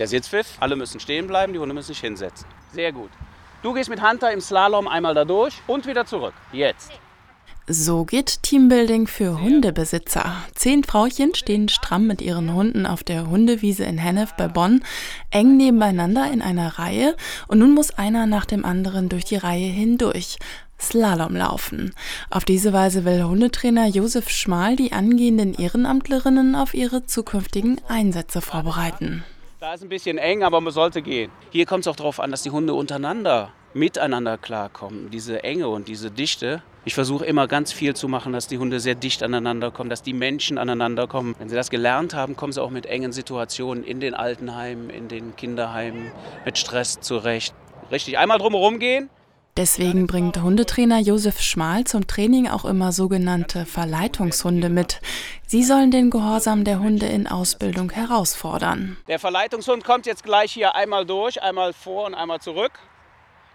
Der Sitzpfiff, alle müssen stehen bleiben, die Hunde müssen sich hinsetzen. Sehr gut. Du gehst mit Hunter im Slalom einmal da durch und wieder zurück. Jetzt. So geht Teambuilding für Hundebesitzer. Zehn Frauchen stehen stramm mit ihren Hunden auf der Hundewiese in Hennef bei Bonn, eng nebeneinander in einer Reihe und nun muss einer nach dem anderen durch die Reihe hindurch. Slalom laufen. Auf diese Weise will Hundetrainer Josef Schmal die angehenden Ehrenamtlerinnen auf ihre zukünftigen Einsätze vorbereiten. Da ist ein bisschen eng, aber man sollte gehen. Hier kommt es auch darauf an, dass die Hunde untereinander miteinander klarkommen. Diese Enge und diese Dichte. Ich versuche immer ganz viel zu machen, dass die Hunde sehr dicht aneinander kommen, dass die Menschen aneinander kommen. Wenn sie das gelernt haben, kommen sie auch mit engen Situationen in den Altenheimen, in den Kinderheimen, mit Stress zurecht. Richtig, einmal drumherum gehen, Deswegen bringt Hundetrainer Josef Schmal zum Training auch immer sogenannte Verleitungshunde mit. Sie sollen den Gehorsam der Hunde in Ausbildung herausfordern. Der Verleitungshund kommt jetzt gleich hier einmal durch, einmal vor und einmal zurück.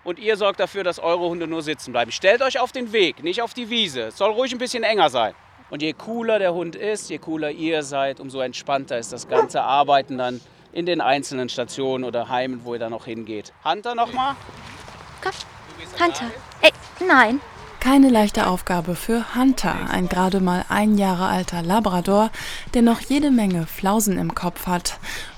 Und ihr sorgt dafür, dass eure Hunde nur sitzen bleiben. Stellt euch auf den Weg, nicht auf die Wiese. Es soll ruhig ein bisschen enger sein. Und je cooler der Hund ist, je cooler ihr seid, umso entspannter ist das ganze Arbeiten dann in den einzelnen Stationen oder Heimen, wo ihr dann noch hingeht. Hunter nochmal. Komm. Hunter. Ey, nein. Keine leichte Aufgabe für Hunter, ein gerade mal ein Jahre alter Labrador, der noch jede Menge Flausen im Kopf hat.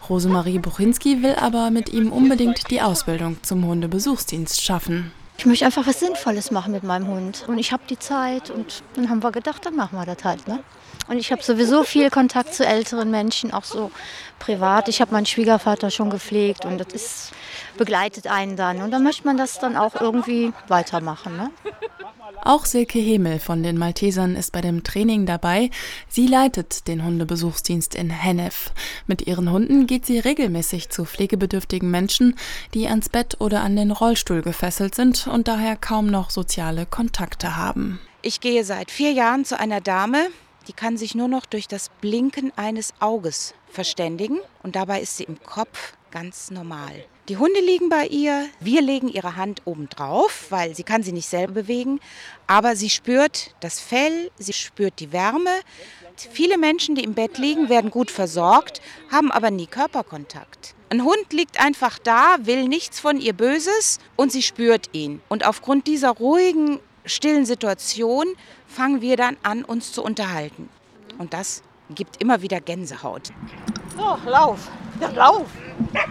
Rosemarie Buchinski will aber mit ihm unbedingt die Ausbildung zum Hundebesuchsdienst schaffen. Ich möchte einfach was Sinnvolles machen mit meinem Hund. Und ich habe die Zeit und dann haben wir gedacht, dann machen wir das halt. Ne? Und ich habe sowieso viel Kontakt zu älteren Menschen, auch so privat. Ich habe meinen Schwiegervater schon gepflegt und das ist, begleitet einen dann. Und dann möchte man das dann auch irgendwie weitermachen. Ne? Auch Silke Hemel von den Maltesern ist bei dem Training dabei. Sie leitet den Hundebesuchsdienst in Hennef. Mit ihren Hunden geht sie regelmäßig zu pflegebedürftigen Menschen, die ans Bett oder an den Rollstuhl gefesselt sind und daher kaum noch soziale Kontakte haben. Ich gehe seit vier Jahren zu einer Dame, die kann sich nur noch durch das Blinken eines Auges verständigen und dabei ist sie im Kopf ganz normal. Die Hunde liegen bei ihr, wir legen ihre Hand oben drauf, weil sie kann sie nicht selber bewegen, aber sie spürt das Fell, sie spürt die Wärme. Viele Menschen, die im Bett liegen, werden gut versorgt, haben aber nie Körperkontakt. Ein Hund liegt einfach da, will nichts von ihr Böses und sie spürt ihn. Und aufgrund dieser ruhigen, stillen Situation fangen wir dann an, uns zu unterhalten. Und das gibt immer wieder Gänsehaut. So, lauf. Ja, lauf.